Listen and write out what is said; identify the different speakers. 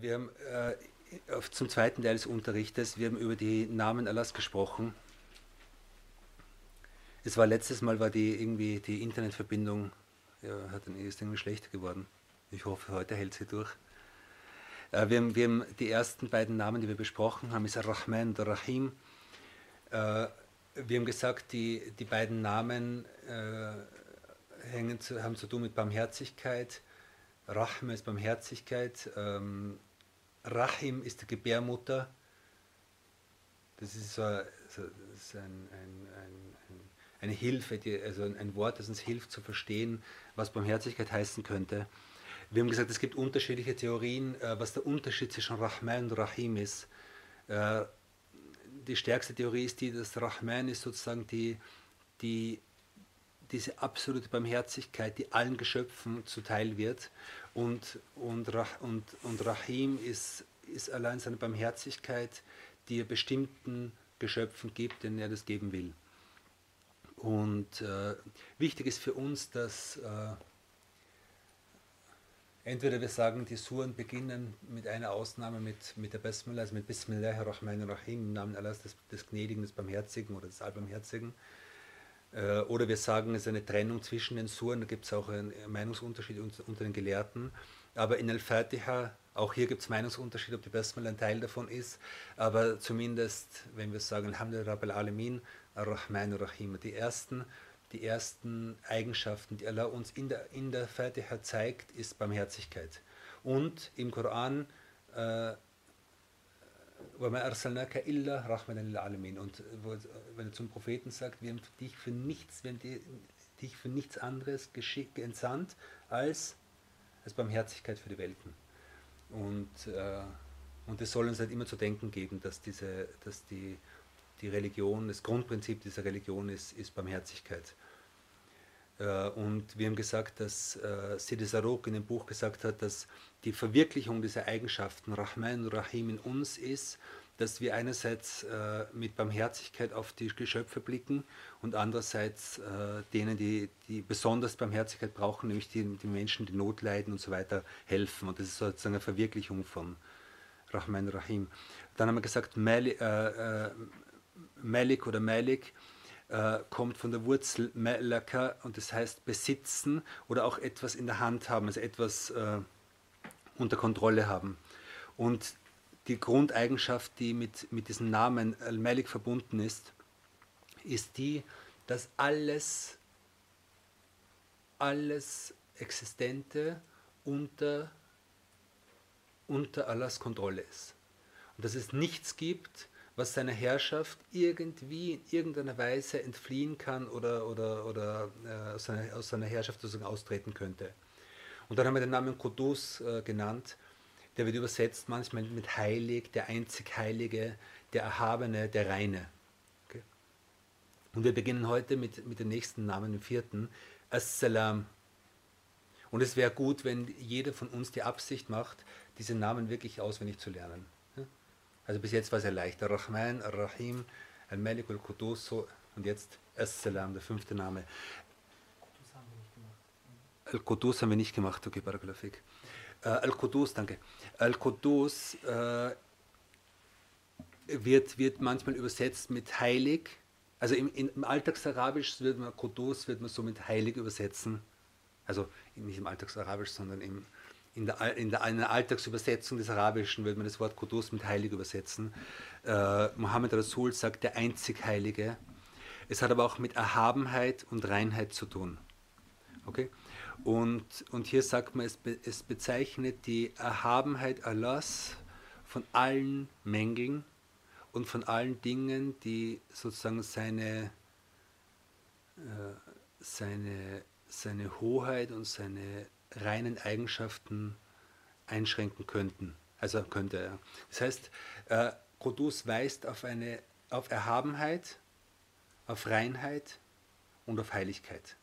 Speaker 1: Wir haben äh, zum zweiten Teil des Unterrichtes, wir haben über die Namen Allahs gesprochen. Es war letztes Mal, war die irgendwie die Internetverbindung, ja, hat dann ist irgendwie schlechter geworden. Ich hoffe, heute hält sie durch. Äh, wir, haben, wir haben die ersten beiden Namen, die wir besprochen haben, ist Ar-Rahman und Ar-Rahim. Äh, wir haben gesagt, die, die beiden Namen äh, hängen zu, haben zu tun mit Barmherzigkeit. Rahma ist Barmherzigkeit. Ähm, Rahim ist die Gebärmutter. Das ist, so, so, das ist ein, ein, ein, eine Hilfe, die, also ein Wort, das uns hilft zu verstehen, was Barmherzigkeit heißen könnte. Wir haben gesagt, es gibt unterschiedliche Theorien, äh, was der Unterschied zwischen Rahman und Rahim ist. Äh, die stärkste Theorie ist die, dass Rahman ist sozusagen die, die, diese absolute Barmherzigkeit, die allen Geschöpfen zuteil wird. Und, und, und, und Rahim ist, ist allein seine Barmherzigkeit, die er bestimmten Geschöpfen gibt, denen er das geben will. Und äh, wichtig ist für uns, dass äh, entweder wir sagen, die Suren beginnen mit einer Ausnahme mit, mit der Bismillah, also mit Bismillahirrahmanirrahim, im Namen Allahs des, des Gnädigen, des Barmherzigen oder des Allbarmherzigen. Äh, oder wir sagen, es ist eine Trennung zwischen den Suren, da gibt es auch einen Meinungsunterschied unter den Gelehrten. Aber in Al-Fatiha, auch hier gibt es Meinungsunterschied, ob die Basmala ein Teil davon ist. Aber zumindest, wenn wir sagen, Alhamdulillah Rabbil Alamin, Ar-Rahman Ar-Rahim, die ersten, die ersten Eigenschaften, die Allah uns in der, in der Fatiha zeigt, ist Barmherzigkeit. Und im Koran, äh. Und wenn er zum Propheten sagt, wir haben dich für nichts, wir haben dich für nichts anderes entsandt, als als Barmherzigkeit für die Welten. Und, äh, und es soll uns halt immer zu denken geben, dass, diese, dass die, die Religion, das Grundprinzip dieser Religion ist, ist Barmherzigkeit. Äh, und wir haben gesagt, dass äh, Sidi Sarok in dem Buch gesagt hat, dass die Verwirklichung dieser Eigenschaften Rahman und Rahim in uns ist dass wir einerseits äh, mit Barmherzigkeit auf die Geschöpfe blicken und andererseits denen, die, die besonders Barmherzigkeit brauchen, nämlich die, die Menschen, die Not leiden und so weiter, helfen. Und das ist sozusagen eine Verwirklichung von Rahman Rahim. Dann haben wir gesagt, Malik, äh, äh, Malik oder Malik äh, kommt von der Wurzel Malaka und das heißt besitzen oder auch etwas in der Hand haben, also etwas äh, unter Kontrolle haben. Und die Grundeigenschaft, die mit, mit diesem Namen Al-Malik verbunden ist, ist die, dass alles, alles Existente unter, unter Allahs Kontrolle ist. Und dass es nichts gibt, was seiner Herrschaft irgendwie in irgendeiner Weise entfliehen kann oder, oder, oder äh, aus, seiner, aus, seiner, Herrschaft sozusagen austreten könnte. Und dann haben wir den Namen Kudus äh, genannt, der wird übersetzt manchmal mit heilig, der einzig Heilige, der Erhabene, der Reine. Okay? Und wir beginnen heute mit, mit dem nächsten Namen, dem vierten, Assalam. Und es wäre gut, wenn jeder von uns die Absicht macht, diesen Namen wirklich auswendig zu lernen. Also bis jetzt war es ja leicht. Ar-Rahman, Ar-Rahim, Al-Malik, Al-Qudus, so. und jetzt Assalam, der fünfte Name. Al-Qudus haben wir nicht gemacht, okay, Barakalafik. Äh, Al-Qudus, danke. Al-Qudus äh, wird, wird manchmal übersetzt mit heilig. Also im, im Alltagsarabisch wird man Qudus wird man so mit heilig übersetzen. Also nicht im Alltagsarabisch, sondern im, in, der, in, der, in der Alltagsübersetzung des Arabischen würde man das Wort Qudus mit heilig übersetzen. Äh, Mohammed Rasul sagt der einzig Heilige. Es hat aber auch mit Erhabenheit und Reinheit zu tun. Okay? Und, und hier sagt man, es, be, es bezeichnet die Erhabenheit Allahs von allen Mängeln und von allen Dingen, die sozusagen seine, äh, seine, seine Hoheit und seine reinen Eigenschaften einschränken könnten. Also könnte er. Das heißt, äh, weist auf, eine, auf Erhabenheit, auf Reinheit und auf Heiligkeit.